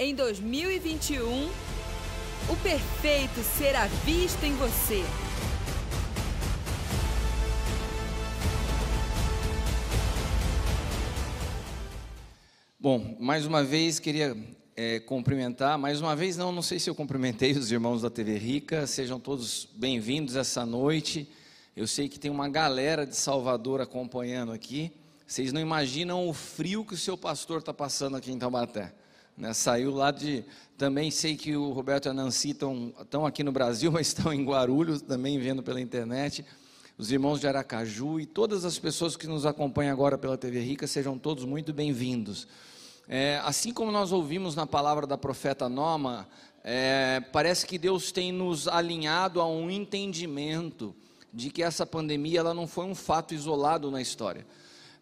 Em 2021, o perfeito será visto em você. Bom, mais uma vez queria é, cumprimentar, mais uma vez não, não sei se eu cumprimentei os irmãos da TV Rica, sejam todos bem-vindos essa noite. Eu sei que tem uma galera de Salvador acompanhando aqui. Vocês não imaginam o frio que o seu pastor está passando aqui em Taubaté. Né? Saiu lá de. Também sei que o Roberto e a Nancy estão aqui no Brasil, mas estão em Guarulhos, também vendo pela internet. Os irmãos de Aracaju e todas as pessoas que nos acompanham agora pela TV Rica, sejam todos muito bem-vindos. É, assim como nós ouvimos na palavra da profeta Noma, é, parece que Deus tem nos alinhado a um entendimento de que essa pandemia ela não foi um fato isolado na história.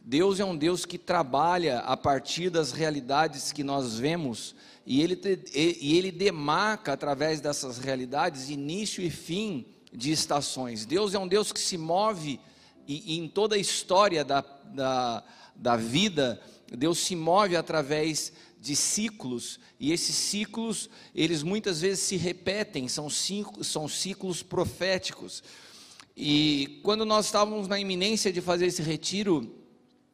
Deus é um Deus que trabalha a partir das realidades que nós vemos e ele, e ele demarca através dessas realidades início e fim de estações. Deus é um Deus que se move e, e em toda a história da, da, da vida, Deus se move através de ciclos e esses ciclos eles muitas vezes se repetem, são, ciclos, são ciclos proféticos. E quando nós estávamos na iminência de fazer esse retiro,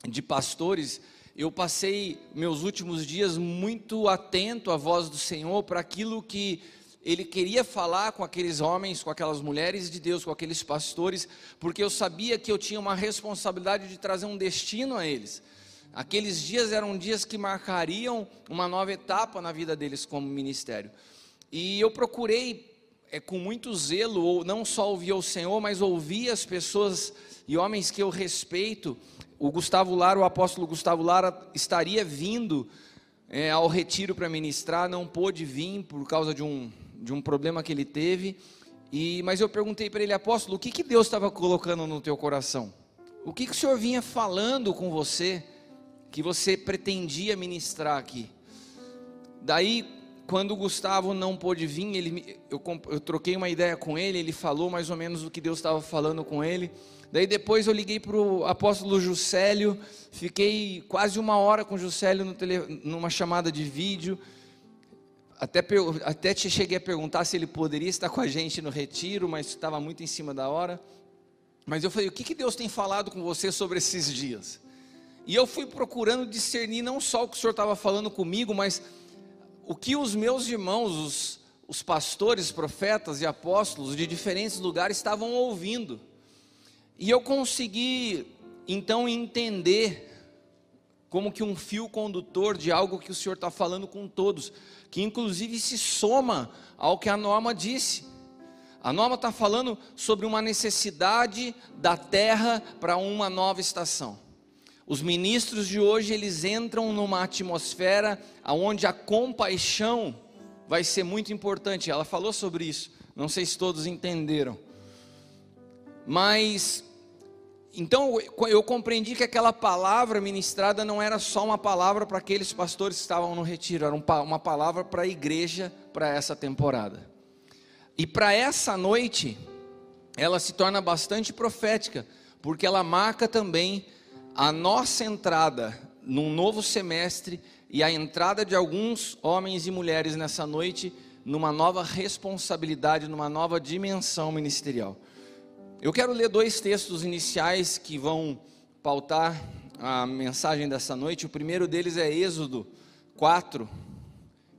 de pastores, eu passei meus últimos dias muito atento à voz do Senhor para aquilo que ele queria falar com aqueles homens, com aquelas mulheres de Deus, com aqueles pastores, porque eu sabia que eu tinha uma responsabilidade de trazer um destino a eles. Aqueles dias eram dias que marcariam uma nova etapa na vida deles como ministério. E eu procurei, é, com muito zelo, ou não só ouvir o Senhor, mas ouvir as pessoas e homens que eu respeito, o Gustavo Lara, o apóstolo Gustavo Lara, estaria vindo é, ao retiro para ministrar, não pôde vir por causa de um, de um problema que ele teve. E, mas eu perguntei para ele, apóstolo, o que, que Deus estava colocando no teu coração? O que, que o Senhor vinha falando com você, que você pretendia ministrar aqui? Daí, quando o Gustavo não pôde vir, ele, eu, eu troquei uma ideia com ele, ele falou mais ou menos o que Deus estava falando com ele. Daí depois eu liguei para o apóstolo Juscelio, fiquei quase uma hora com o Juscelio tele, numa chamada de vídeo. Até, até cheguei a perguntar se ele poderia estar com a gente no retiro, mas estava muito em cima da hora. Mas eu falei, o que, que Deus tem falado com você sobre esses dias? E eu fui procurando discernir não só o que o Senhor estava falando comigo, mas o que os meus irmãos, os, os pastores, profetas e apóstolos de diferentes lugares estavam ouvindo. E eu consegui então entender como que um fio condutor de algo que o Senhor está falando com todos, que inclusive se soma ao que a norma disse. A norma está falando sobre uma necessidade da terra para uma nova estação. Os ministros de hoje eles entram numa atmosfera onde a compaixão vai ser muito importante. Ela falou sobre isso. Não sei se todos entenderam. Mas então eu compreendi que aquela palavra ministrada não era só uma palavra para aqueles pastores que estavam no retiro, era uma palavra para a igreja para essa temporada. E para essa noite, ela se torna bastante profética, porque ela marca também a nossa entrada num novo semestre e a entrada de alguns homens e mulheres nessa noite numa nova responsabilidade, numa nova dimensão ministerial. Eu quero ler dois textos iniciais que vão pautar a mensagem dessa noite. O primeiro deles é Êxodo 4.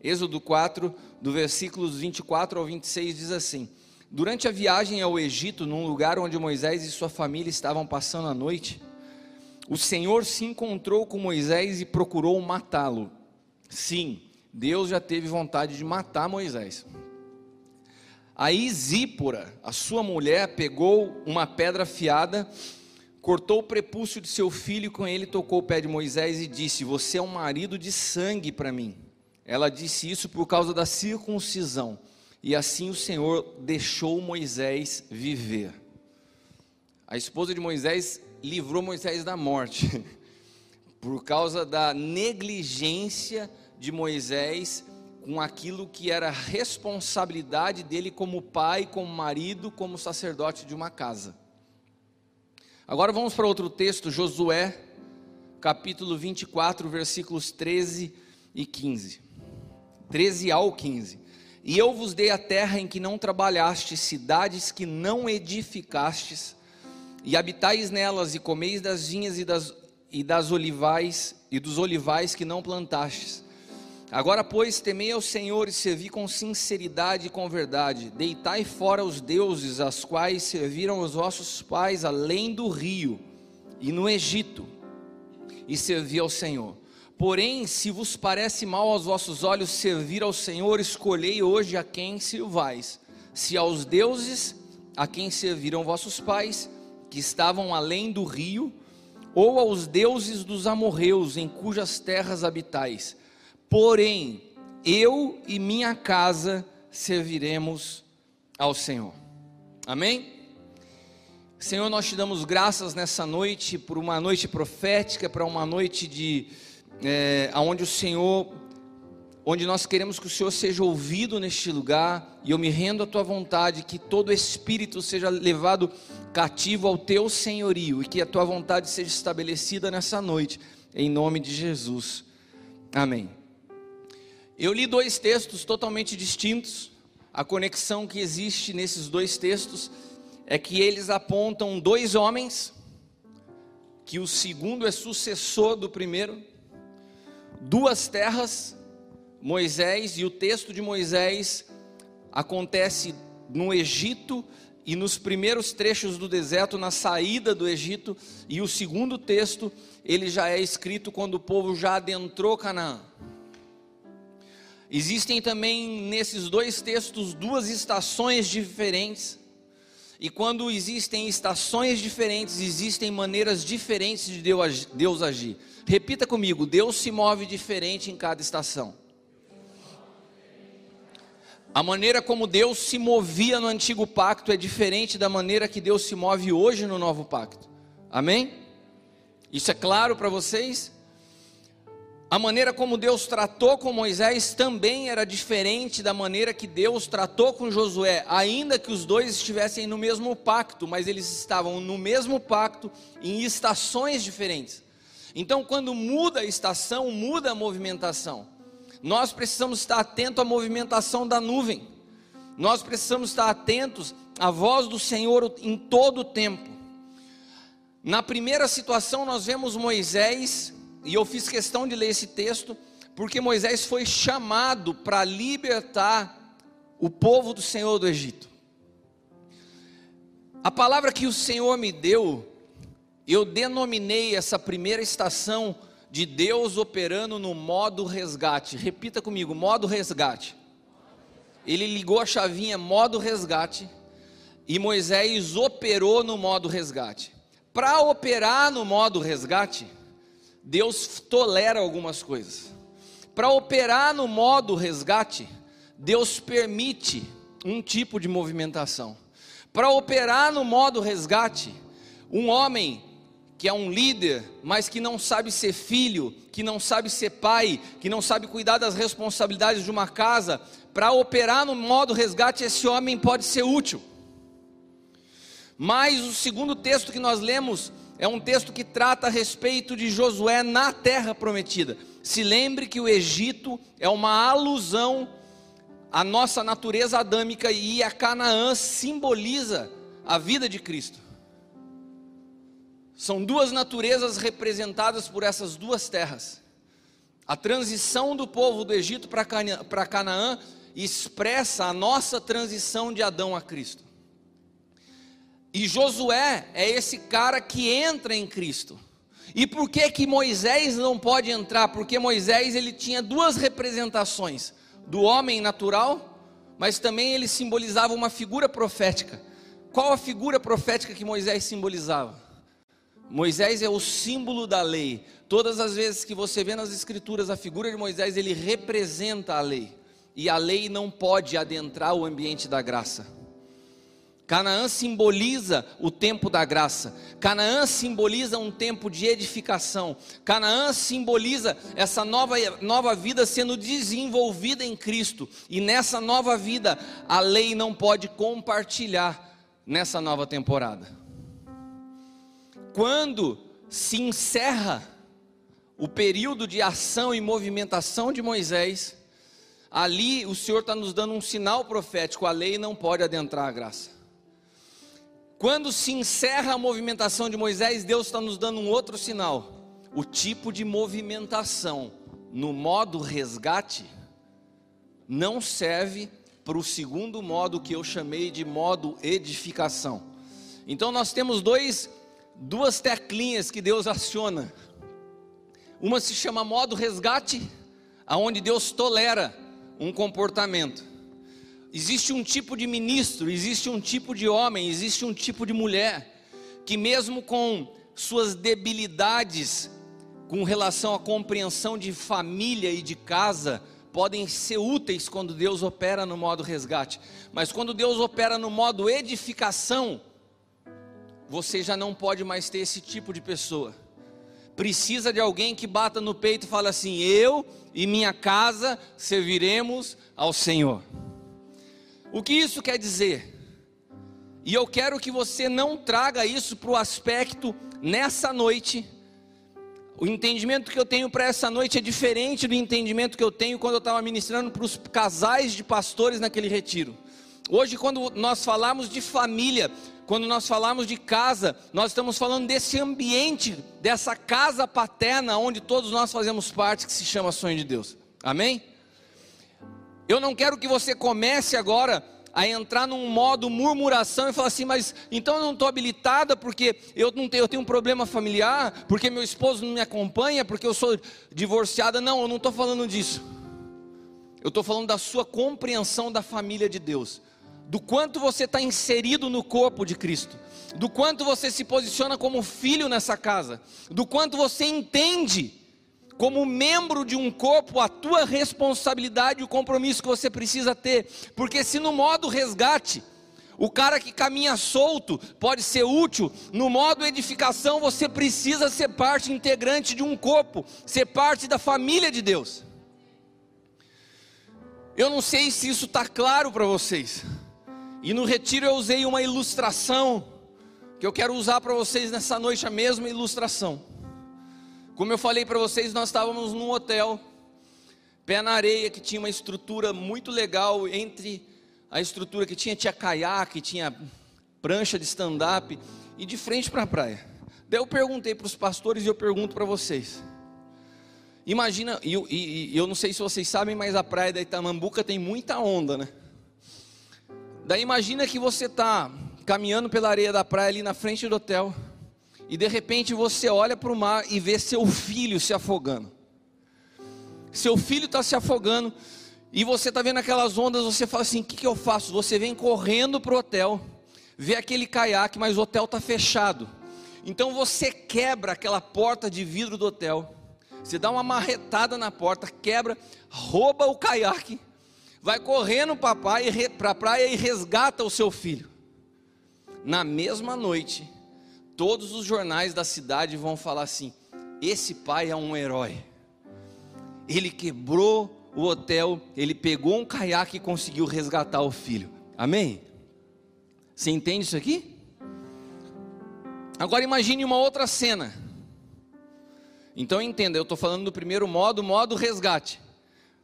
Êxodo 4, do versículos 24 ao 26, diz assim: Durante a viagem ao Egito, num lugar onde Moisés e sua família estavam passando a noite, o Senhor se encontrou com Moisés e procurou matá-lo. Sim, Deus já teve vontade de matar Moisés. Aí Zípora, a sua mulher, pegou uma pedra afiada, cortou o prepúcio de seu filho e com ele tocou o pé de Moisés e disse: Você é um marido de sangue para mim. Ela disse isso por causa da circuncisão. E assim o Senhor deixou Moisés viver. A esposa de Moisés livrou Moisés da morte, por causa da negligência de Moisés com aquilo que era responsabilidade dele como pai, como marido, como sacerdote de uma casa. Agora vamos para outro texto, Josué, capítulo 24, versículos 13 e 15. 13 ao 15. E eu vos dei a terra em que não trabalhastes, cidades que não edificastes, e habitais nelas, e comeis das vinhas e das, e das olivais, e dos olivais que não plantastes. Agora, pois, temei ao Senhor e servi com sinceridade e com verdade. Deitai fora os deuses, as quais serviram os vossos pais além do rio e no Egito, e servi ao Senhor. Porém, se vos parece mal aos vossos olhos servir ao Senhor, escolhei hoje a quem sirvais: se aos deuses a quem serviram vossos pais, que estavam além do rio, ou aos deuses dos amorreus, em cujas terras habitais. Porém, eu e minha casa serviremos ao Senhor. Amém? Senhor, nós te damos graças nessa noite por uma noite profética, para uma noite de é, onde o Senhor, onde nós queremos que o Senhor seja ouvido neste lugar, e eu me rendo à tua vontade, que todo espírito seja levado cativo ao teu senhorio, e que a tua vontade seja estabelecida nessa noite, em nome de Jesus. Amém. Eu li dois textos totalmente distintos, a conexão que existe nesses dois textos é que eles apontam dois homens, que o segundo é sucessor do primeiro, duas terras, Moisés, e o texto de Moisés acontece no Egito e nos primeiros trechos do deserto, na saída do Egito, e o segundo texto, ele já é escrito quando o povo já adentrou Canaã. Existem também nesses dois textos duas estações diferentes, e quando existem estações diferentes, existem maneiras diferentes de Deus agir. Repita comigo: Deus se move diferente em cada estação. A maneira como Deus se movia no antigo pacto é diferente da maneira que Deus se move hoje no novo pacto. Amém? Isso é claro para vocês? A maneira como Deus tratou com Moisés também era diferente da maneira que Deus tratou com Josué, ainda que os dois estivessem no mesmo pacto, mas eles estavam no mesmo pacto em estações diferentes. Então, quando muda a estação, muda a movimentação. Nós precisamos estar atentos à movimentação da nuvem. Nós precisamos estar atentos à voz do Senhor em todo o tempo. Na primeira situação, nós vemos Moisés, e eu fiz questão de ler esse texto, porque Moisés foi chamado para libertar o povo do Senhor do Egito. A palavra que o Senhor me deu eu denominei essa primeira estação de Deus operando no modo resgate. Repita comigo: modo resgate. Ele ligou a chavinha modo resgate e Moisés operou no modo resgate. Para operar no modo resgate, Deus tolera algumas coisas. Para operar no modo resgate, Deus permite um tipo de movimentação. Para operar no modo resgate, um homem que é um líder, mas que não sabe ser filho, que não sabe ser pai, que não sabe cuidar das responsabilidades de uma casa, para operar no modo resgate, esse homem pode ser útil. Mas o segundo texto que nós lemos é um texto que trata a respeito de Josué na terra prometida. Se lembre que o Egito é uma alusão à nossa natureza adâmica e a Canaã simboliza a vida de Cristo. São duas naturezas representadas por essas duas terras. A transição do povo do Egito para Canaã expressa a nossa transição de Adão a Cristo. E Josué é esse cara que entra em Cristo. E por que que Moisés não pode entrar? Porque Moisés ele tinha duas representações, do homem natural, mas também ele simbolizava uma figura profética. Qual a figura profética que Moisés simbolizava? Moisés é o símbolo da lei. Todas as vezes que você vê nas escrituras a figura de Moisés, ele representa a lei. E a lei não pode adentrar o ambiente da graça. Canaã simboliza o tempo da graça. Canaã simboliza um tempo de edificação. Canaã simboliza essa nova, nova vida sendo desenvolvida em Cristo. E nessa nova vida, a lei não pode compartilhar nessa nova temporada quando se encerra o período de ação e movimentação de Moisés, ali o Senhor está nos dando um sinal profético: a lei não pode adentrar a graça. Quando se encerra a movimentação de Moisés, Deus está nos dando um outro sinal: o tipo de movimentação no modo resgate não serve para o segundo modo que eu chamei de modo edificação. Então nós temos dois, duas teclinhas que Deus aciona. Uma se chama modo resgate, aonde Deus tolera um comportamento. Existe um tipo de ministro, existe um tipo de homem, existe um tipo de mulher que mesmo com suas debilidades com relação à compreensão de família e de casa, podem ser úteis quando Deus opera no modo resgate, mas quando Deus opera no modo edificação, você já não pode mais ter esse tipo de pessoa. Precisa de alguém que bata no peito e fale assim: Eu e minha casa serviremos ao Senhor. O que isso quer dizer? E eu quero que você não traga isso para o aspecto nessa noite o entendimento que eu tenho para essa noite é diferente do entendimento que eu tenho quando eu estava ministrando para os casais de pastores naquele retiro. Hoje, quando nós falamos de família, quando nós falamos de casa, nós estamos falando desse ambiente, dessa casa paterna onde todos nós fazemos parte, que se chama Sonho de Deus. Amém? Eu não quero que você comece agora a entrar num modo murmuração e falar assim, mas então eu não estou habilitada porque eu não tenho, eu tenho um problema familiar, porque meu esposo não me acompanha, porque eu sou divorciada. Não, eu não estou falando disso. Eu estou falando da sua compreensão da família de Deus, do quanto você está inserido no corpo de Cristo, do quanto você se posiciona como filho nessa casa, do quanto você entende como membro de um corpo, a tua responsabilidade e o compromisso que você precisa ter, porque se no modo resgate, o cara que caminha solto pode ser útil, no modo edificação você precisa ser parte integrante de um corpo, ser parte da família de Deus. Eu não sei se isso está claro para vocês, e no retiro eu usei uma ilustração, que eu quero usar para vocês nessa noite, a mesma ilustração. Como eu falei para vocês, nós estávamos num hotel, pé na areia, que tinha uma estrutura muito legal. Entre a estrutura que tinha, tinha caiaque, tinha prancha de stand-up, e de frente para a praia. Daí eu perguntei para os pastores e eu pergunto para vocês. Imagina, e, e, eu não sei se vocês sabem, mas a praia da Itamambuca tem muita onda, né? Daí imagina que você está caminhando pela areia da praia ali na frente do hotel e de repente você olha para o mar e vê seu filho se afogando. Seu filho está se afogando e você está vendo aquelas ondas, você fala assim: o que, que eu faço? Você vem correndo para o hotel, vê aquele caiaque, mas o hotel está fechado. Então você quebra aquela porta de vidro do hotel, você dá uma marretada na porta, quebra, rouba o caiaque, vai correndo para a praia e resgata o seu filho. Na mesma noite, todos os jornais da cidade vão falar assim: esse pai é um herói. Ele quebrou o hotel, ele pegou um caiaque e conseguiu resgatar o filho. Amém? Você entende isso aqui? Agora imagine uma outra cena. Então entenda, eu estou falando do primeiro modo, modo resgate.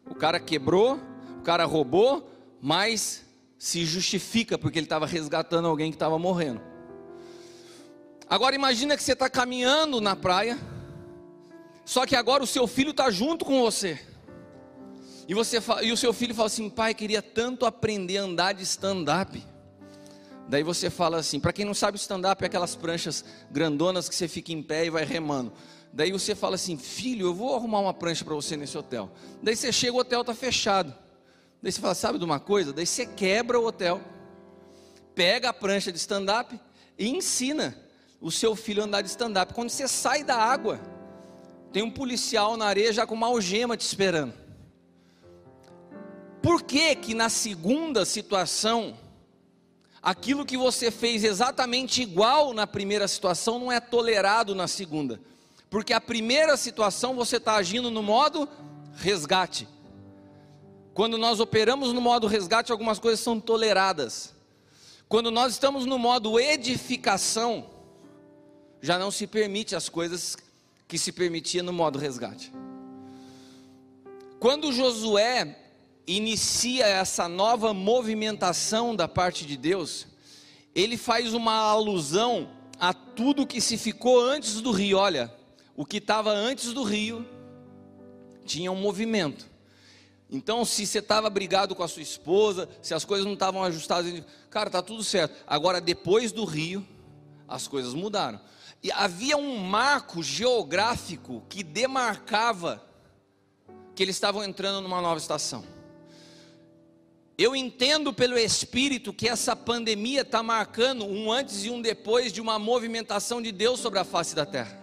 O cara quebrou, o cara roubou, mas se justifica porque ele estava resgatando alguém que estava morrendo. Agora imagina que você está caminhando na praia, só que agora o seu filho está junto com você. E, você, e o seu filho fala assim: pai, queria tanto aprender a andar de stand-up. Daí você fala assim: para quem não sabe, stand-up é aquelas pranchas grandonas que você fica em pé e vai remando. Daí você fala assim: filho, eu vou arrumar uma prancha para você nesse hotel. Daí você chega, o hotel está fechado. Daí você fala: sabe de uma coisa? Daí você quebra o hotel, pega a prancha de stand-up e ensina o seu filho andar de stand-up. Quando você sai da água, tem um policial na areia já com uma algema te esperando. Por que que na segunda situação, aquilo que você fez exatamente igual na primeira situação não é tolerado na segunda? Porque a primeira situação você está agindo no modo resgate. Quando nós operamos no modo resgate, algumas coisas são toleradas. Quando nós estamos no modo edificação, já não se permite as coisas que se permitia no modo resgate. Quando Josué inicia essa nova movimentação da parte de Deus, ele faz uma alusão a tudo que se ficou antes do rio. Olha, o que estava antes do rio tinha um movimento. Então, se você estava brigado com a sua esposa, se as coisas não estavam ajustadas, cara, tá tudo certo. Agora, depois do rio, as coisas mudaram. E havia um marco geográfico que demarcava que eles estavam entrando numa nova estação. Eu entendo pelo Espírito que essa pandemia está marcando um antes e um depois de uma movimentação de Deus sobre a face da terra.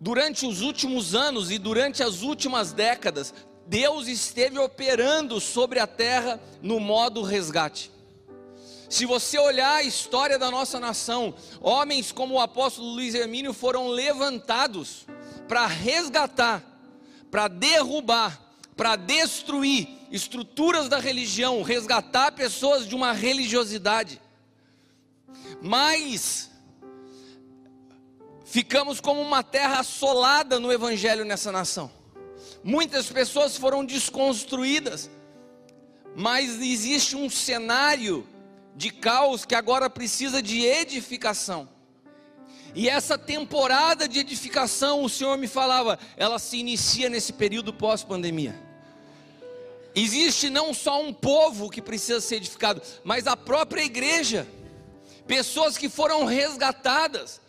Durante os últimos anos e durante as últimas décadas, Deus esteve operando sobre a terra no modo resgate. Se você olhar a história da nossa nação, homens como o apóstolo Luiz Hermínio foram levantados para resgatar, para derrubar para destruir estruturas da religião, resgatar pessoas de uma religiosidade. Mas ficamos como uma terra assolada no evangelho nessa nação. Muitas pessoas foram desconstruídas, mas existe um cenário de caos que agora precisa de edificação. E essa temporada de edificação, o Senhor me falava, ela se inicia nesse período pós-pandemia. Existe não só um povo que precisa ser edificado, mas a própria igreja. Pessoas que foram resgatadas,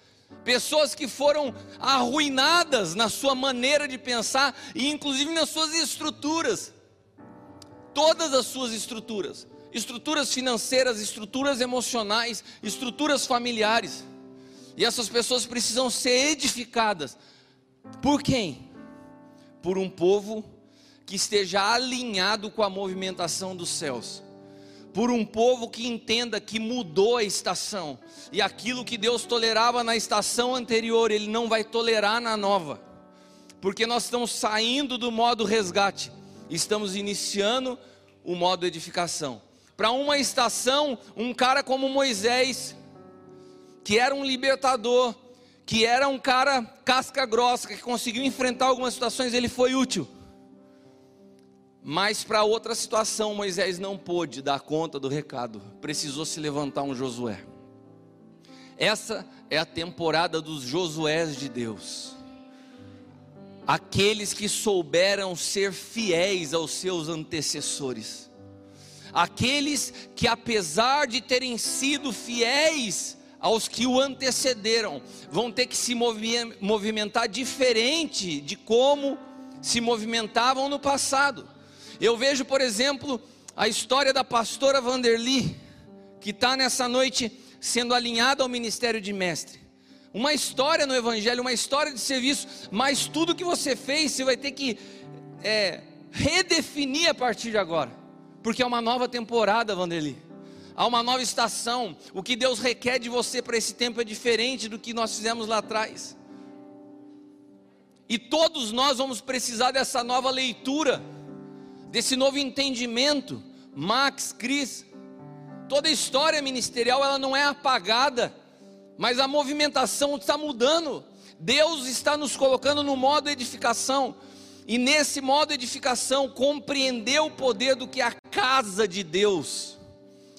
pessoas que foram arruinadas na sua maneira de pensar e inclusive nas suas estruturas. Todas as suas estruturas, estruturas financeiras, estruturas emocionais, estruturas familiares. E essas pessoas precisam ser edificadas. Por quem? Por um povo que esteja alinhado com a movimentação dos céus. Por um povo que entenda que mudou a estação e aquilo que Deus tolerava na estação anterior, Ele não vai tolerar na nova, porque nós estamos saindo do modo resgate, estamos iniciando o modo edificação. Para uma estação, um cara como Moisés, que era um libertador, que era um cara casca grossa, que conseguiu enfrentar algumas situações, ele foi útil. Mas para outra situação, Moisés não pôde dar conta do recado, precisou se levantar um Josué. Essa é a temporada dos Josués de Deus. Aqueles que souberam ser fiéis aos seus antecessores. Aqueles que, apesar de terem sido fiéis aos que o antecederam, vão ter que se movimentar diferente de como se movimentavam no passado. Eu vejo, por exemplo, a história da pastora Vanderly, que está nessa noite sendo alinhada ao ministério de mestre. Uma história no Evangelho, uma história de serviço, mas tudo que você fez, você vai ter que é, redefinir a partir de agora, porque é uma nova temporada, Vanderly. Há uma nova estação. O que Deus requer de você para esse tempo é diferente do que nós fizemos lá atrás. E todos nós vamos precisar dessa nova leitura desse novo entendimento. Max, Cris, toda a história ministerial ela não é apagada, mas a movimentação está mudando. Deus está nos colocando no modo edificação. E nesse modo edificação, compreender o poder do que é a casa de Deus,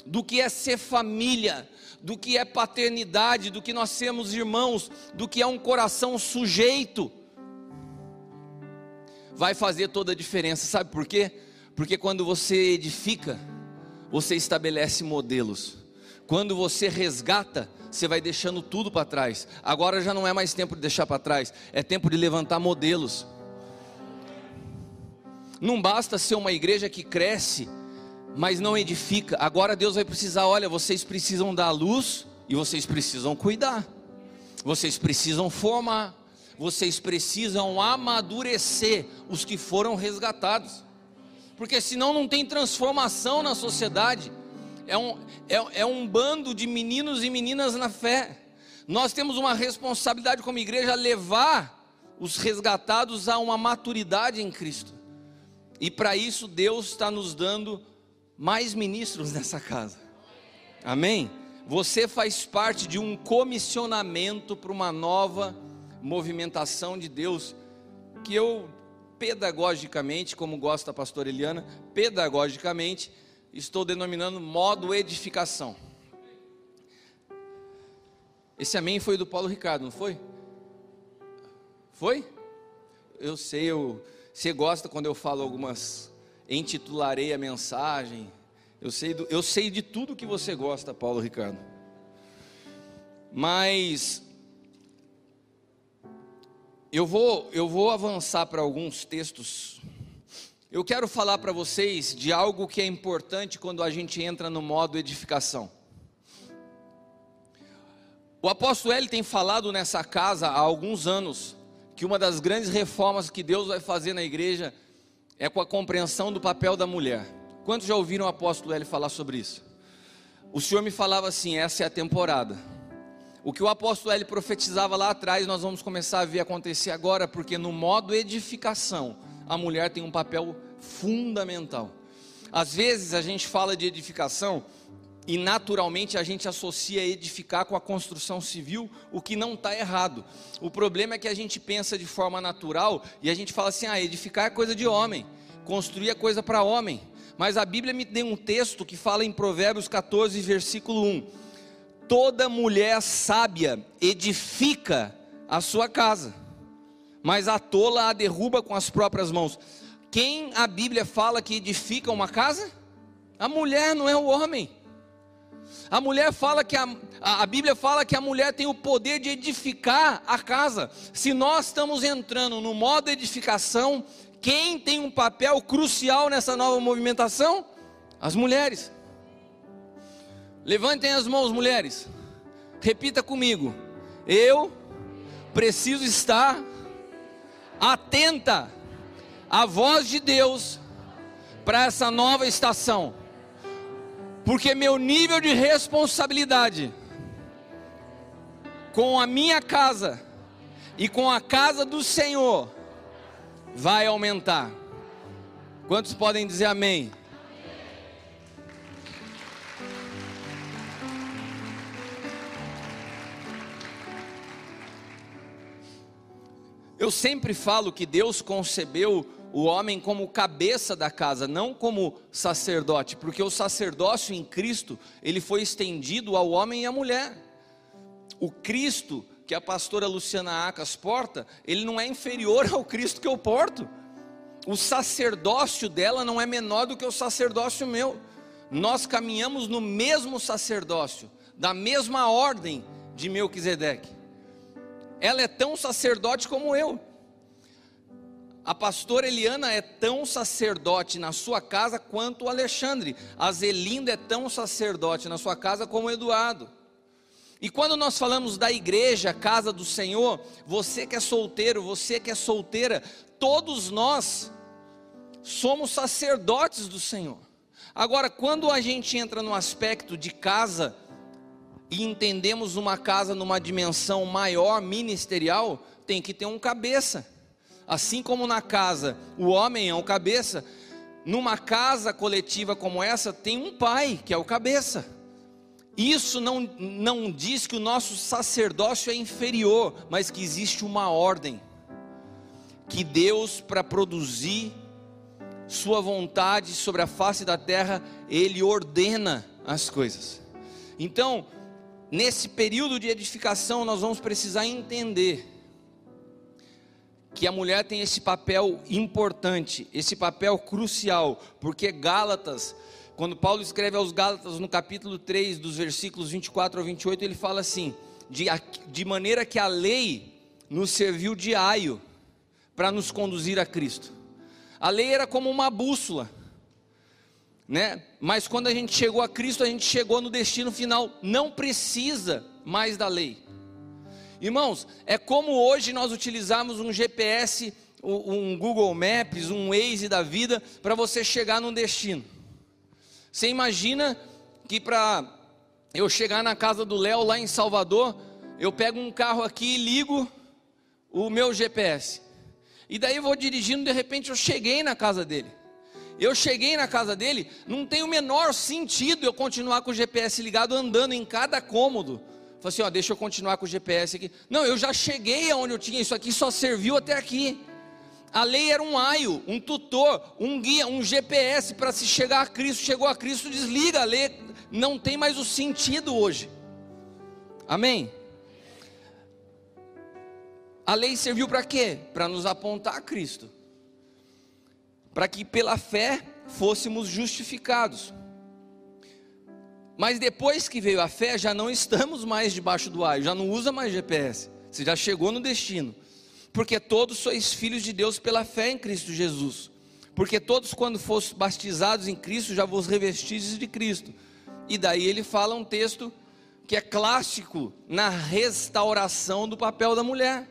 do que é ser família, do que é paternidade, do que nós sermos irmãos, do que é um coração sujeito, vai fazer toda a diferença. Sabe por quê? Porque quando você edifica, você estabelece modelos. Quando você resgata, você vai deixando tudo para trás. Agora já não é mais tempo de deixar para trás, é tempo de levantar modelos. Não basta ser uma igreja que cresce, mas não edifica. Agora Deus vai precisar, olha, vocês precisam dar luz e vocês precisam cuidar. Vocês precisam formar. Vocês precisam amadurecer os que foram resgatados porque senão não tem transformação na sociedade. É um, é, é um bando de meninos e meninas na fé. Nós temos uma responsabilidade como igreja levar os resgatados a uma maturidade em Cristo. E para isso Deus está nos dando mais ministros nessa casa. Amém? Você faz parte de um comissionamento para uma nova movimentação de Deus que eu pedagogicamente, como gosta a pastora Eliana, pedagogicamente, estou denominando modo edificação. Esse amém foi do Paulo Ricardo, não foi? Foi? Eu sei, eu, você gosta quando eu falo algumas, intitularei a mensagem. Eu sei, do, eu sei de tudo que você gosta, Paulo Ricardo. Mas eu vou, eu vou avançar para alguns textos. Eu quero falar para vocês de algo que é importante quando a gente entra no modo edificação. O apóstolo L tem falado nessa casa há alguns anos que uma das grandes reformas que Deus vai fazer na igreja é com a compreensão do papel da mulher. Quantos já ouviram o apóstolo L falar sobre isso? O Senhor me falava assim: essa é a temporada. O que o apóstolo L profetizava lá atrás, nós vamos começar a ver acontecer agora, porque no modo edificação, a mulher tem um papel fundamental. Às vezes a gente fala de edificação e naturalmente a gente associa edificar com a construção civil, o que não está errado. O problema é que a gente pensa de forma natural e a gente fala assim: ah, edificar é coisa de homem, construir é coisa para homem. Mas a Bíblia me deu um texto que fala em Provérbios 14, versículo 1 toda mulher sábia edifica a sua casa, mas a tola a derruba com as próprias mãos. Quem a Bíblia fala que edifica uma casa? A mulher, não é o homem. A mulher fala que a, a, Bíblia fala que a mulher tem o poder de edificar a casa. Se nós estamos entrando no modo edificação, quem tem um papel crucial nessa nova movimentação? As mulheres. Levantem as mãos, mulheres. Repita comigo. Eu preciso estar atenta à voz de Deus para essa nova estação. Porque meu nível de responsabilidade com a minha casa e com a casa do Senhor vai aumentar. Quantos podem dizer amém? Eu sempre falo que Deus concebeu o homem como cabeça da casa, não como sacerdote, porque o sacerdócio em Cristo, ele foi estendido ao homem e à mulher. O Cristo que a pastora Luciana Acas porta, ele não é inferior ao Cristo que eu porto. O sacerdócio dela não é menor do que o sacerdócio meu. Nós caminhamos no mesmo sacerdócio, da mesma ordem de Melquisedeque. Ela é tão sacerdote como eu. A pastora Eliana é tão sacerdote na sua casa quanto o Alexandre. A Zelinda é tão sacerdote na sua casa como o Eduardo. E quando nós falamos da igreja, casa do Senhor, você que é solteiro, você que é solteira, todos nós somos sacerdotes do Senhor. Agora, quando a gente entra no aspecto de casa, e entendemos uma casa numa dimensão maior, ministerial, tem que ter um cabeça. Assim como na casa o homem é o cabeça, numa casa coletiva como essa tem um pai que é o cabeça. Isso não, não diz que o nosso sacerdócio é inferior, mas que existe uma ordem. Que Deus, para produzir Sua vontade sobre a face da terra, Ele ordena as coisas. Então, nesse período de edificação, nós vamos precisar entender que a mulher tem esse papel importante, esse papel crucial, porque Gálatas, quando Paulo escreve aos Gálatas no capítulo 3, dos versículos 24 ao 28, ele fala assim: de, de maneira que a lei nos serviu de aio para nos conduzir a Cristo. A lei era como uma bússola né? Mas quando a gente chegou a Cristo, a gente chegou no destino final, não precisa mais da lei. Irmãos, é como hoje nós utilizamos um GPS, um Google Maps, um Waze da vida para você chegar no destino. Você imagina que para eu chegar na casa do Léo lá em Salvador, eu pego um carro aqui e ligo o meu GPS. E daí eu vou dirigindo, de repente eu cheguei na casa dele. Eu cheguei na casa dele, não tem o menor sentido eu continuar com o GPS ligado andando em cada cômodo. Falei assim, ó, deixa eu continuar com o GPS aqui. Não, eu já cheguei aonde eu tinha isso aqui, só serviu até aqui. A lei era um aio, um tutor, um guia, um GPS para se chegar a Cristo. Chegou a Cristo, desliga a lei, não tem mais o sentido hoje. Amém? A lei serviu para quê? Para nos apontar a Cristo. Para que pela fé fôssemos justificados. Mas depois que veio a fé, já não estamos mais debaixo do aio, já não usa mais GPS. Você já chegou no destino. Porque todos sois filhos de Deus pela fé em Cristo Jesus. Porque todos, quando fossem batizados em Cristo, já vos revestistes de Cristo. E daí ele fala um texto que é clássico na restauração do papel da mulher.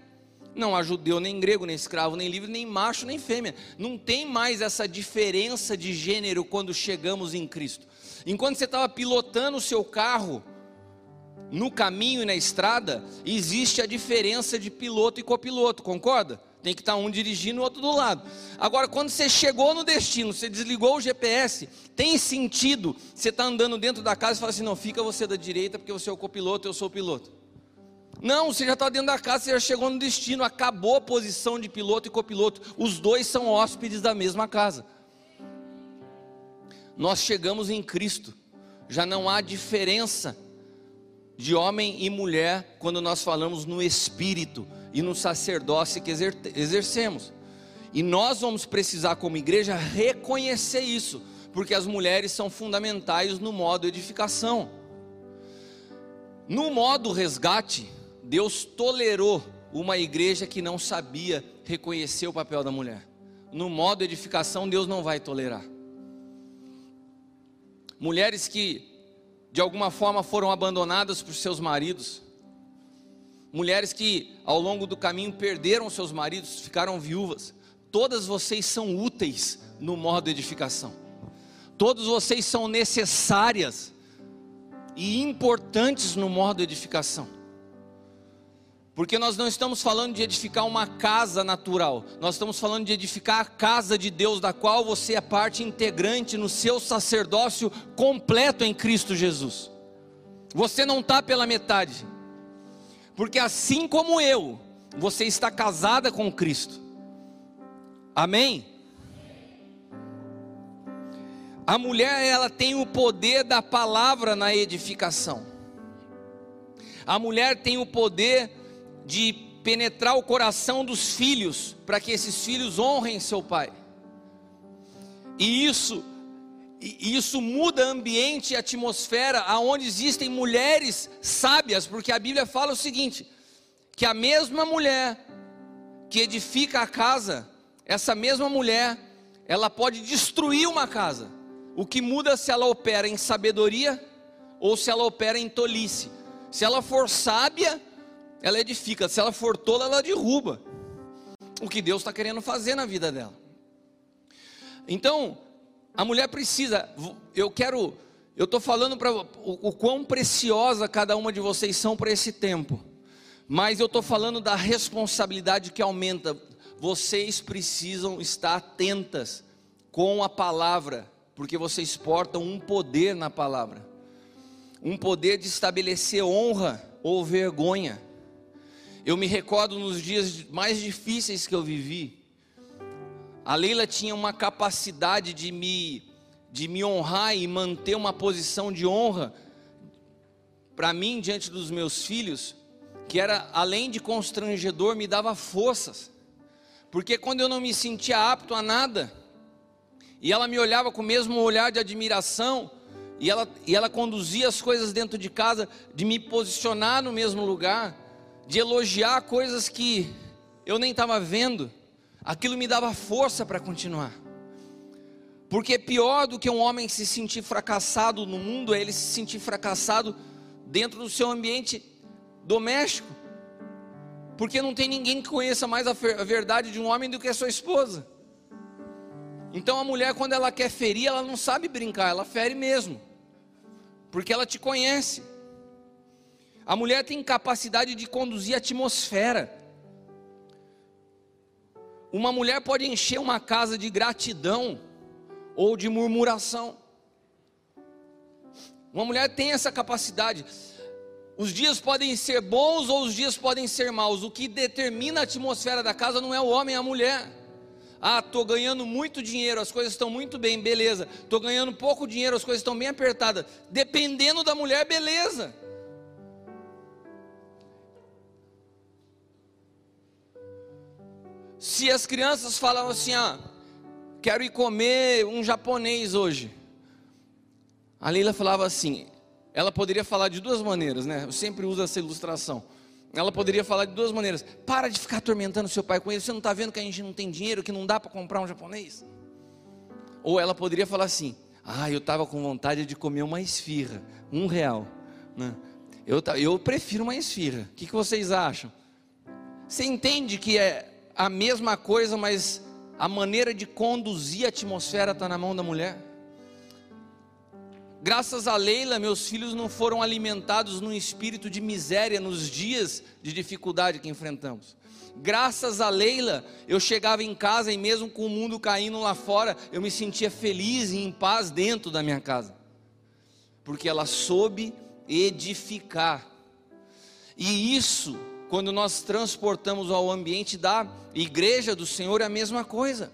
Não há judeu, nem grego, nem escravo, nem livre, nem macho, nem fêmea. Não tem mais essa diferença de gênero quando chegamos em Cristo. Enquanto você estava pilotando o seu carro, no caminho e na estrada, existe a diferença de piloto e copiloto, concorda? Tem que estar um dirigindo e o outro do lado. Agora, quando você chegou no destino, você desligou o GPS, tem sentido você estar tá andando dentro da casa e falar assim: não, fica você da direita porque você é o copiloto, eu sou o piloto. Não, você já está dentro da casa, você já chegou no destino, acabou a posição de piloto e copiloto. Os dois são hóspedes da mesma casa. Nós chegamos em Cristo, já não há diferença de homem e mulher quando nós falamos no Espírito e no sacerdócio que exercemos. E nós vamos precisar, como igreja, reconhecer isso, porque as mulheres são fundamentais no modo edificação. No modo resgate, Deus tolerou uma igreja que não sabia reconhecer o papel da mulher. No modo edificação, Deus não vai tolerar. Mulheres que de alguma forma foram abandonadas por seus maridos, mulheres que ao longo do caminho perderam seus maridos, ficaram viúvas, todas vocês são úteis no modo edificação, todos vocês são necessárias e importantes no modo edificação. Porque nós não estamos falando de edificar uma casa natural, nós estamos falando de edificar a casa de Deus, da qual você é parte integrante no seu sacerdócio completo em Cristo Jesus. Você não está pela metade, porque assim como eu, você está casada com Cristo. Amém? A mulher, ela tem o poder da palavra na edificação. A mulher tem o poder de penetrar o coração dos filhos, para que esses filhos honrem seu pai. E isso, isso muda ambiente e atmosfera aonde existem mulheres sábias, porque a Bíblia fala o seguinte: que a mesma mulher que edifica a casa, essa mesma mulher, ela pode destruir uma casa. O que muda se ela opera em sabedoria ou se ela opera em tolice. Se ela for sábia, ela edifica, se ela for tola, ela derruba. O que Deus está querendo fazer na vida dela. Então, a mulher precisa, eu quero, eu estou falando para o, o quão preciosa cada uma de vocês são para esse tempo, mas eu estou falando da responsabilidade que aumenta. Vocês precisam estar atentas com a palavra, porque vocês portam um poder na palavra, um poder de estabelecer honra ou vergonha. Eu me recordo nos dias mais difíceis que eu vivi. A Leila tinha uma capacidade de me, de me honrar e manter uma posição de honra para mim diante dos meus filhos, que era além de constrangedor, me dava forças. Porque quando eu não me sentia apto a nada, e ela me olhava com o mesmo olhar de admiração, e ela, e ela conduzia as coisas dentro de casa, de me posicionar no mesmo lugar, de elogiar coisas que eu nem estava vendo, aquilo me dava força para continuar. Porque pior do que um homem se sentir fracassado no mundo é ele se sentir fracassado dentro do seu ambiente doméstico. Porque não tem ninguém que conheça mais a verdade de um homem do que a sua esposa. Então a mulher, quando ela quer ferir, ela não sabe brincar, ela fere mesmo. Porque ela te conhece. A mulher tem capacidade de conduzir a atmosfera. Uma mulher pode encher uma casa de gratidão ou de murmuração. Uma mulher tem essa capacidade. Os dias podem ser bons ou os dias podem ser maus. O que determina a atmosfera da casa não é o homem, é a mulher. Ah, estou ganhando muito dinheiro, as coisas estão muito bem, beleza. Estou ganhando pouco dinheiro, as coisas estão bem apertadas. Dependendo da mulher, beleza. Se as crianças falam assim, ah, quero ir comer um japonês hoje. A Leila falava assim, ela poderia falar de duas maneiras, né? Eu sempre uso essa ilustração. Ela poderia falar de duas maneiras. Para de ficar atormentando seu pai com isso. Você não está vendo que a gente não tem dinheiro, que não dá para comprar um japonês? Ou ela poderia falar assim: Ah, eu estava com vontade de comer uma esfirra, um real. Né? Eu, eu prefiro uma esfirra. O que, que vocês acham? Você entende que é a mesma coisa, mas a maneira de conduzir a atmosfera está na mão da mulher? Graças a Leila, meus filhos não foram alimentados num espírito de miséria nos dias de dificuldade que enfrentamos. Graças a Leila, eu chegava em casa e mesmo com o mundo caindo lá fora, eu me sentia feliz e em paz dentro da minha casa. Porque ela soube edificar. E isso, quando nós transportamos ao ambiente da igreja do Senhor, é a mesma coisa.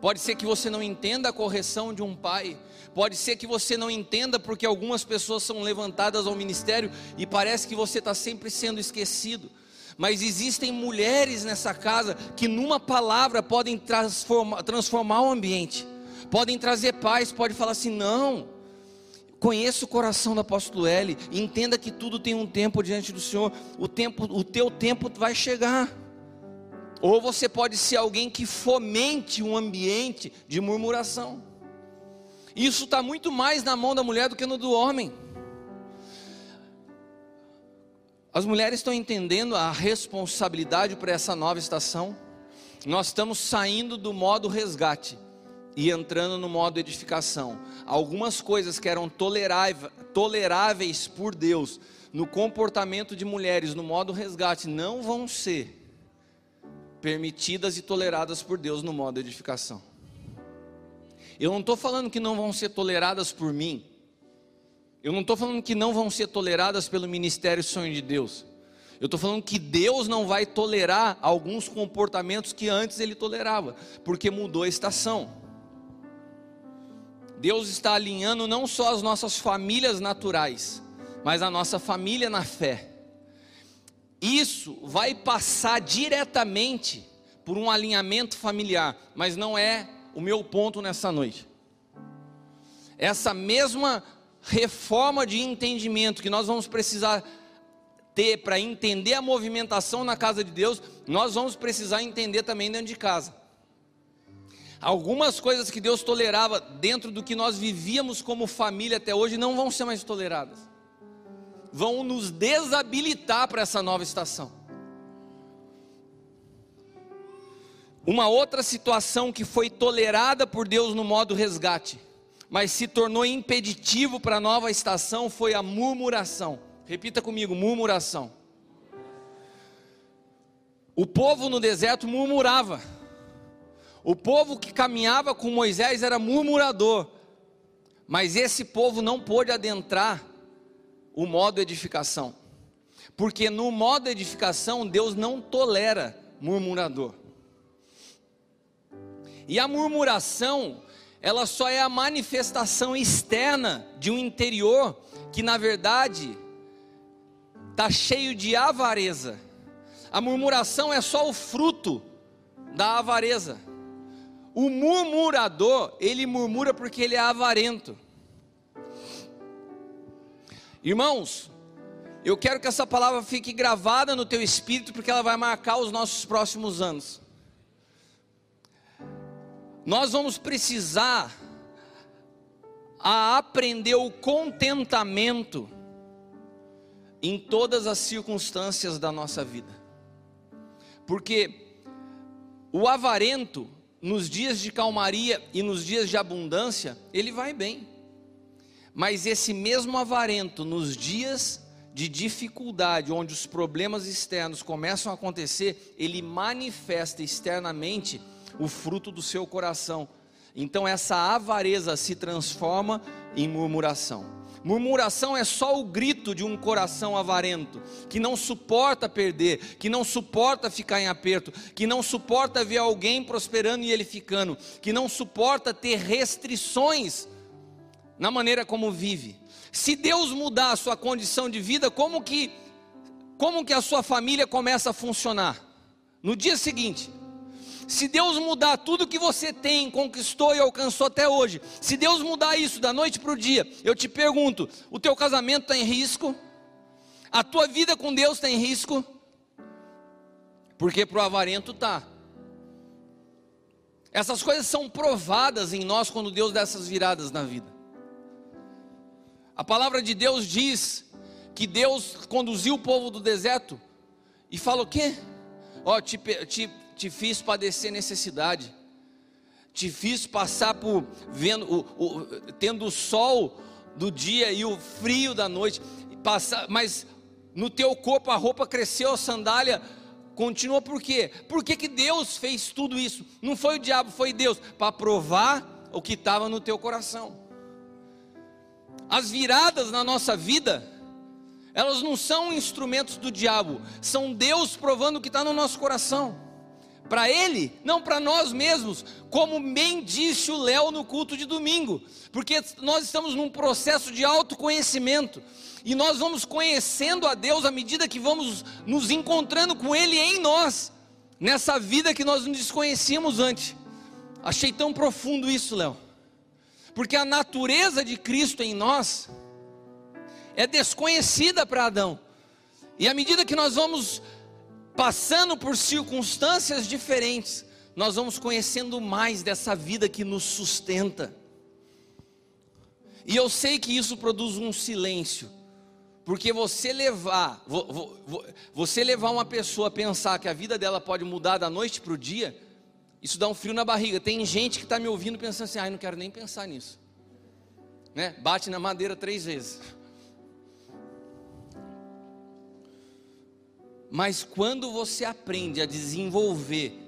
Pode ser que você não entenda a correção de um pai, Pode ser que você não entenda porque algumas pessoas são levantadas ao ministério e parece que você está sempre sendo esquecido. Mas existem mulheres nessa casa que, numa palavra, podem transformar, transformar o ambiente, podem trazer paz, pode falar assim: não, conheça o coração do apóstolo L, entenda que tudo tem um tempo diante do Senhor, o, tempo, o teu tempo vai chegar. Ou você pode ser alguém que fomente um ambiente de murmuração. Isso está muito mais na mão da mulher do que no do homem. As mulheres estão entendendo a responsabilidade para essa nova estação. Nós estamos saindo do modo resgate e entrando no modo edificação. Algumas coisas que eram toleráveis por Deus no comportamento de mulheres no modo resgate não vão ser permitidas e toleradas por Deus no modo edificação. Eu não estou falando que não vão ser toleradas por mim. Eu não estou falando que não vão ser toleradas pelo ministério Sonho de Deus. Eu estou falando que Deus não vai tolerar alguns comportamentos que antes ele tolerava, porque mudou a estação. Deus está alinhando não só as nossas famílias naturais, mas a nossa família na fé. Isso vai passar diretamente por um alinhamento familiar, mas não é o meu ponto nessa noite. Essa mesma reforma de entendimento que nós vamos precisar ter para entender a movimentação na casa de Deus, nós vamos precisar entender também dentro de casa. Algumas coisas que Deus tolerava dentro do que nós vivíamos como família até hoje não vão ser mais toleradas. Vão nos desabilitar para essa nova estação. Uma outra situação que foi tolerada por Deus no modo resgate, mas se tornou impeditivo para a nova estação foi a murmuração. Repita comigo: murmuração. O povo no deserto murmurava. O povo que caminhava com Moisés era murmurador. Mas esse povo não pôde adentrar o modo edificação. Porque no modo edificação Deus não tolera murmurador. E a murmuração, ela só é a manifestação externa de um interior que na verdade está cheio de avareza. A murmuração é só o fruto da avareza. O murmurador, ele murmura porque ele é avarento. Irmãos, eu quero que essa palavra fique gravada no teu espírito, porque ela vai marcar os nossos próximos anos. Nós vamos precisar a aprender o contentamento em todas as circunstâncias da nossa vida. Porque o avarento, nos dias de calmaria e nos dias de abundância, ele vai bem. Mas esse mesmo avarento, nos dias de dificuldade, onde os problemas externos começam a acontecer, ele manifesta externamente o fruto do seu coração. Então essa avareza se transforma em murmuração. Murmuração é só o grito de um coração avarento, que não suporta perder, que não suporta ficar em aperto, que não suporta ver alguém prosperando e ele ficando, que não suporta ter restrições na maneira como vive. Se Deus mudar a sua condição de vida, como que como que a sua família começa a funcionar? No dia seguinte, se Deus mudar tudo que você tem, conquistou e alcançou até hoje, se Deus mudar isso da noite para o dia, eu te pergunto: o teu casamento está em risco? A tua vida com Deus está em risco? Porque para o avarento está. Essas coisas são provadas em nós quando Deus dá essas viradas na vida. A palavra de Deus diz que Deus conduziu o povo do deserto e fala o quê? Ó, oh, te, te te fiz padecer necessidade, te fiz passar por vendo o, o, tendo o sol do dia e o frio da noite, passar, mas no teu corpo a roupa cresceu, a sandália continua por quê? Por que, que Deus fez tudo isso? Não foi o diabo, foi Deus, para provar o que estava no teu coração. As viradas na nossa vida, elas não são instrumentos do diabo, são Deus provando o que está no nosso coração para ele, não para nós mesmos, como bem disse o Léo no culto de domingo, porque nós estamos num processo de autoconhecimento. E nós vamos conhecendo a Deus à medida que vamos nos encontrando com Ele em nós, nessa vida que nós não desconhecíamos antes. Achei tão profundo isso, Léo, porque a natureza de Cristo em nós é desconhecida para Adão, e à medida que nós vamos passando por circunstâncias diferentes, nós vamos conhecendo mais dessa vida que nos sustenta. E eu sei que isso produz um silêncio, porque você levar, você levar uma pessoa a pensar que a vida dela pode mudar da noite para o dia, isso dá um frio na barriga. Tem gente que está me ouvindo pensando assim, ai, não quero nem pensar nisso. Né? Bate na madeira três vezes. Mas quando você aprende a desenvolver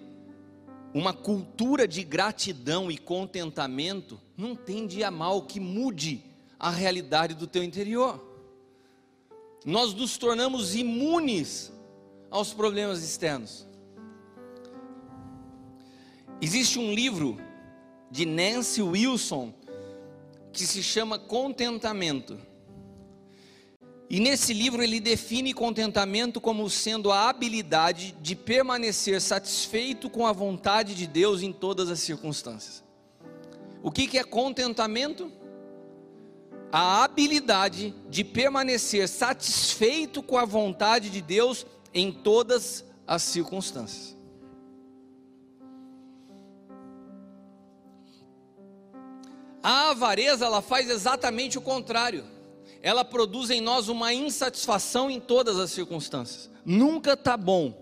uma cultura de gratidão e contentamento, não tem dia mal que mude a realidade do teu interior. Nós nos tornamos imunes aos problemas externos. Existe um livro de Nancy Wilson que se chama Contentamento. E nesse livro ele define contentamento como sendo a habilidade de permanecer satisfeito com a vontade de Deus em todas as circunstâncias. O que, que é contentamento? A habilidade de permanecer satisfeito com a vontade de Deus em todas as circunstâncias. A avareza ela faz exatamente o contrário ela produz em nós uma insatisfação em todas as circunstâncias. Nunca está bom.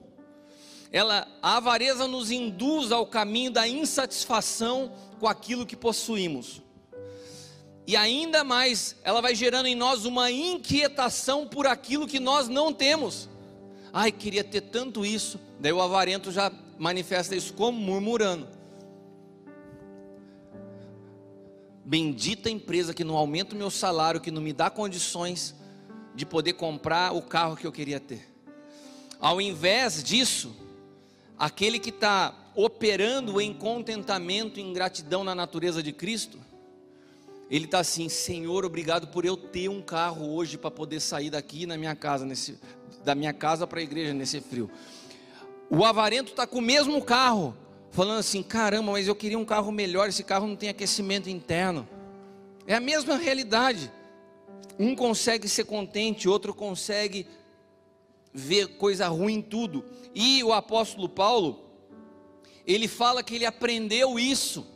Ela, a avareza nos induz ao caminho da insatisfação com aquilo que possuímos. E ainda mais, ela vai gerando em nós uma inquietação por aquilo que nós não temos. Ai, queria ter tanto isso. Daí o avarento já manifesta isso como murmurando. Bendita empresa que não aumenta o meu salário, que não me dá condições de poder comprar o carro que eu queria ter. Ao invés disso, aquele que está operando em contentamento e em gratidão na natureza de Cristo, ele está assim, Senhor, obrigado por eu ter um carro hoje para poder sair daqui na minha casa, nesse, da minha casa para a igreja nesse frio. O avarento está com o mesmo carro, falando assim: caramba, mas eu queria um carro melhor, esse carro não tem aquecimento interno. É a mesma realidade. Um consegue ser contente, outro consegue ver coisa ruim em tudo. E o apóstolo Paulo, ele fala que ele aprendeu isso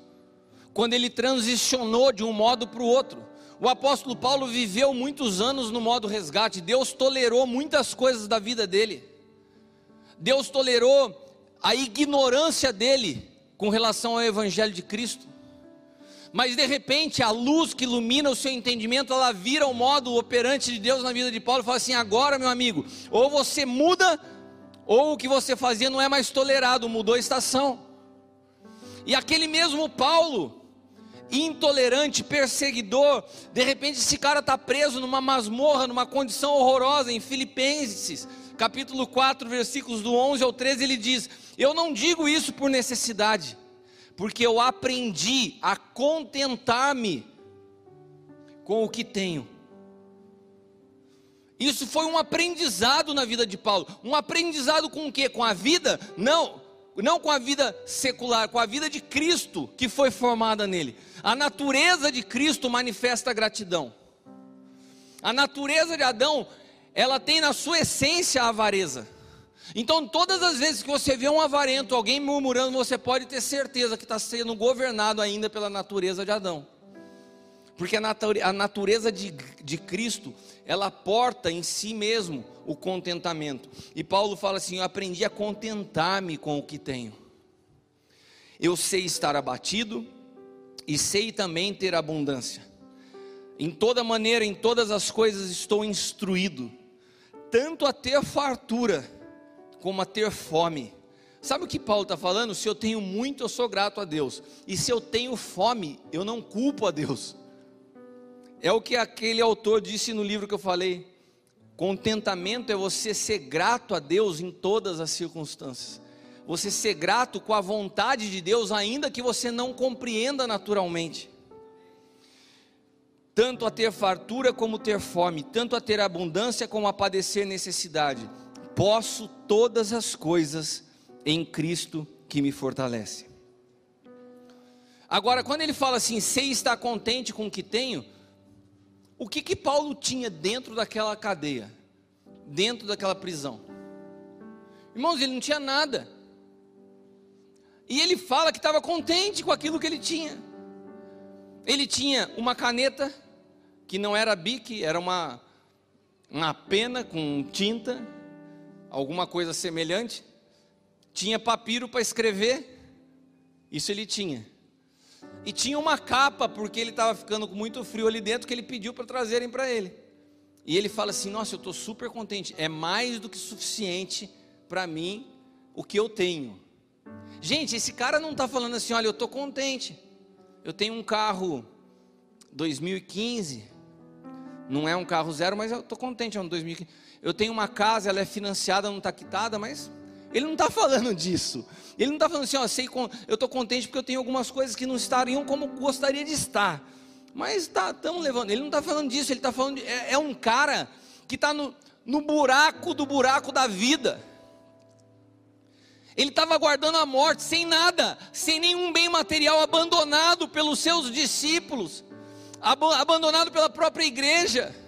quando ele transicionou de um modo para o outro. O apóstolo Paulo viveu muitos anos no modo resgate. Deus tolerou muitas coisas da vida dele. Deus tolerou a ignorância dele com relação ao Evangelho de Cristo. Mas de repente a luz que ilumina o seu entendimento, ela vira o modo operante de Deus na vida de Paulo e fala assim: agora, meu amigo, ou você muda, ou o que você fazia não é mais tolerado, mudou a estação. E aquele mesmo Paulo, intolerante, perseguidor. De repente esse cara está preso numa masmorra, numa condição horrorosa. Em Filipenses, capítulo 4, versículos do 11 ao 13, ele diz: Eu não digo isso por necessidade, porque eu aprendi a contentar-me com o que tenho. Isso foi um aprendizado na vida de Paulo. Um aprendizado com o quê? Com a vida? Não, não com a vida secular, com a vida de Cristo que foi formada nele. A natureza de Cristo manifesta gratidão. A natureza de Adão, ela tem na sua essência a avareza. Então, todas as vezes que você vê um avarento, alguém murmurando, você pode ter certeza que está sendo governado ainda pela natureza de Adão. Porque a natureza de, de Cristo, ela porta em si mesmo o contentamento. E Paulo fala assim: Eu aprendi a contentar-me com o que tenho. Eu sei estar abatido e sei também ter abundância. Em toda maneira, em todas as coisas estou instruído, tanto a ter fartura, como a ter fome. Sabe o que Paulo está falando? Se eu tenho muito, eu sou grato a Deus. E se eu tenho fome, eu não culpo a Deus. É o que aquele autor disse no livro que eu falei. Contentamento é você ser grato a Deus em todas as circunstâncias. Você ser grato com a vontade de Deus, ainda que você não compreenda naturalmente. Tanto a ter fartura como ter fome, tanto a ter abundância como a padecer necessidade. Posso todas as coisas em Cristo que me fortalece. Agora, quando ele fala assim, sei estar contente com o que tenho, o que que Paulo tinha dentro daquela cadeia, dentro daquela prisão? Irmãos, ele não tinha nada. E ele fala que estava contente com aquilo que ele tinha. Ele tinha uma caneta que não era bique, era uma uma pena com tinta, alguma coisa semelhante. Tinha papiro para escrever. Isso ele tinha. E tinha uma capa, porque ele estava ficando com muito frio ali dentro, que ele pediu para trazerem para ele. E ele fala assim: Nossa, eu estou super contente, é mais do que suficiente para mim o que eu tenho. Gente, esse cara não está falando assim: Olha, eu estou contente, eu tenho um carro 2015, não é um carro zero, mas eu estou contente, é um 2015. Eu tenho uma casa, ela é financiada, não está quitada, mas ele não está falando disso. Ele não está falando assim, ó, sei, eu estou contente porque eu tenho algumas coisas que não estariam como gostaria de estar. Mas estamos tá, levando. Ele não está falando disso, ele está falando. De, é, é, um cara que está no, no buraco do buraco da vida. Ele estava aguardando a morte sem nada, sem nenhum bem material, abandonado pelos seus discípulos, abandonado pela própria igreja.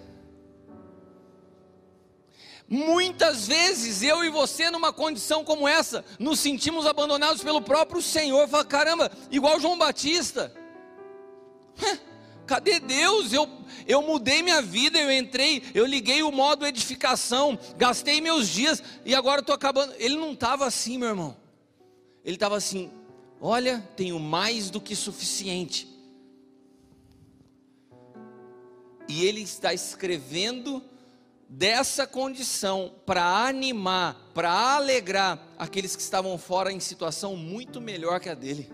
Muitas vezes eu e você, numa condição como essa, nos sentimos abandonados pelo próprio Senhor. Fala, caramba, igual João Batista. Cadê Deus? Eu, eu mudei minha vida, eu entrei, eu liguei o modo edificação, gastei meus dias e agora estou acabando. Ele não estava assim, meu irmão. Ele estava assim: olha, tenho mais do que suficiente. E ele está escrevendo dessa condição para animar, para alegrar aqueles que estavam fora em situação muito melhor que a dele.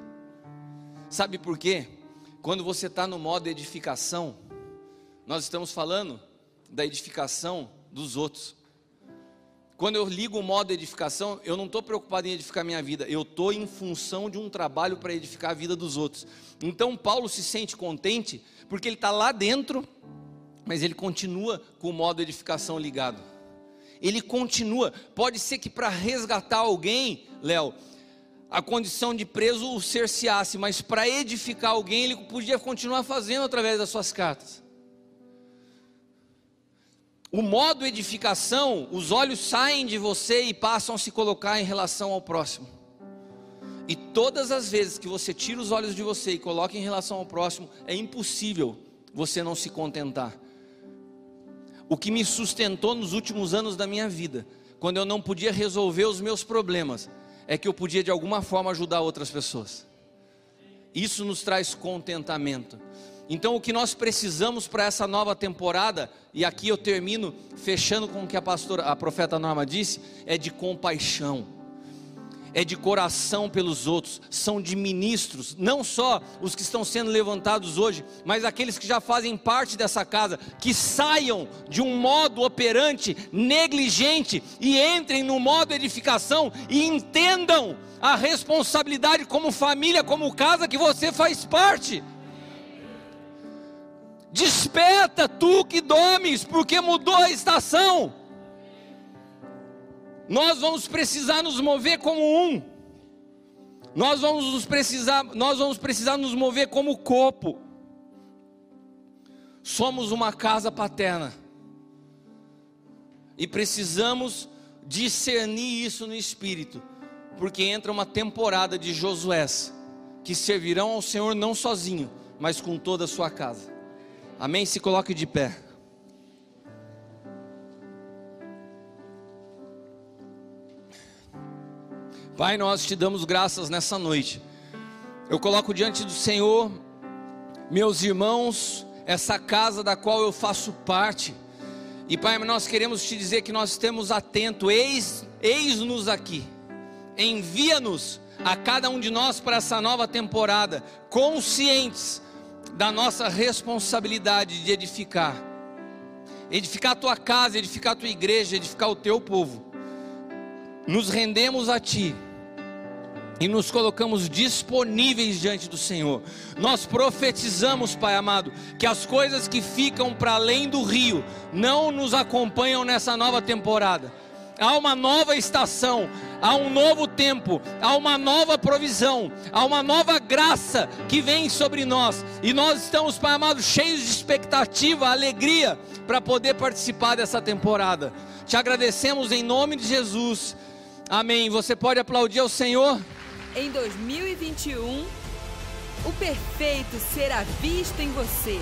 Sabe por quê? Quando você está no modo edificação, nós estamos falando da edificação dos outros. Quando eu ligo o modo edificação, eu não estou preocupado em edificar minha vida, eu estou em função de um trabalho para edificar a vida dos outros. Então Paulo se sente contente porque ele está lá dentro mas ele continua com o modo edificação ligado. Ele continua. Pode ser que para resgatar alguém, Léo, a condição de preso o cerceasse, mas para edificar alguém, ele podia continuar fazendo através das suas cartas. O modo edificação, os olhos saem de você e passam a se colocar em relação ao próximo. E todas as vezes que você tira os olhos de você e coloca em relação ao próximo, é impossível você não se contentar o que me sustentou nos últimos anos da minha vida, quando eu não podia resolver os meus problemas, é que eu podia de alguma forma ajudar outras pessoas. Isso nos traz contentamento. Então, o que nós precisamos para essa nova temporada, e aqui eu termino fechando com o que a pastora, a profeta Norma disse, é de compaixão. É de coração pelos outros, são de ministros, não só os que estão sendo levantados hoje, mas aqueles que já fazem parte dessa casa, que saiam de um modo operante negligente e entrem no modo edificação e entendam a responsabilidade como família, como casa que você faz parte. Desperta tu que dormes, porque mudou a estação. Nós vamos precisar nos mover como um. Nós vamos nos precisar, nós vamos precisar nos mover como corpo. Somos uma casa paterna. E precisamos discernir isso no espírito, porque entra uma temporada de Josué que servirão ao Senhor não sozinho, mas com toda a sua casa. Amém? Se coloque de pé. Pai, nós te damos graças nessa noite. Eu coloco diante do Senhor meus irmãos, essa casa da qual eu faço parte. E Pai, nós queremos te dizer que nós estamos atentos, eis, eis-nos aqui. Envia-nos a cada um de nós para essa nova temporada, conscientes da nossa responsabilidade de edificar. Edificar a tua casa, edificar a tua igreja, edificar o teu povo nos rendemos a Ti e nos colocamos disponíveis diante do Senhor. Nós profetizamos, Pai amado, que as coisas que ficam para além do rio não nos acompanham nessa nova temporada. Há uma nova estação, há um novo tempo, há uma nova provisão, há uma nova graça que vem sobre nós, e nós estamos, Pai amado, cheios de expectativa, alegria para poder participar dessa temporada. Te agradecemos em nome de Jesus Amém. Você pode aplaudir ao Senhor? Em 2021, o perfeito será visto em você.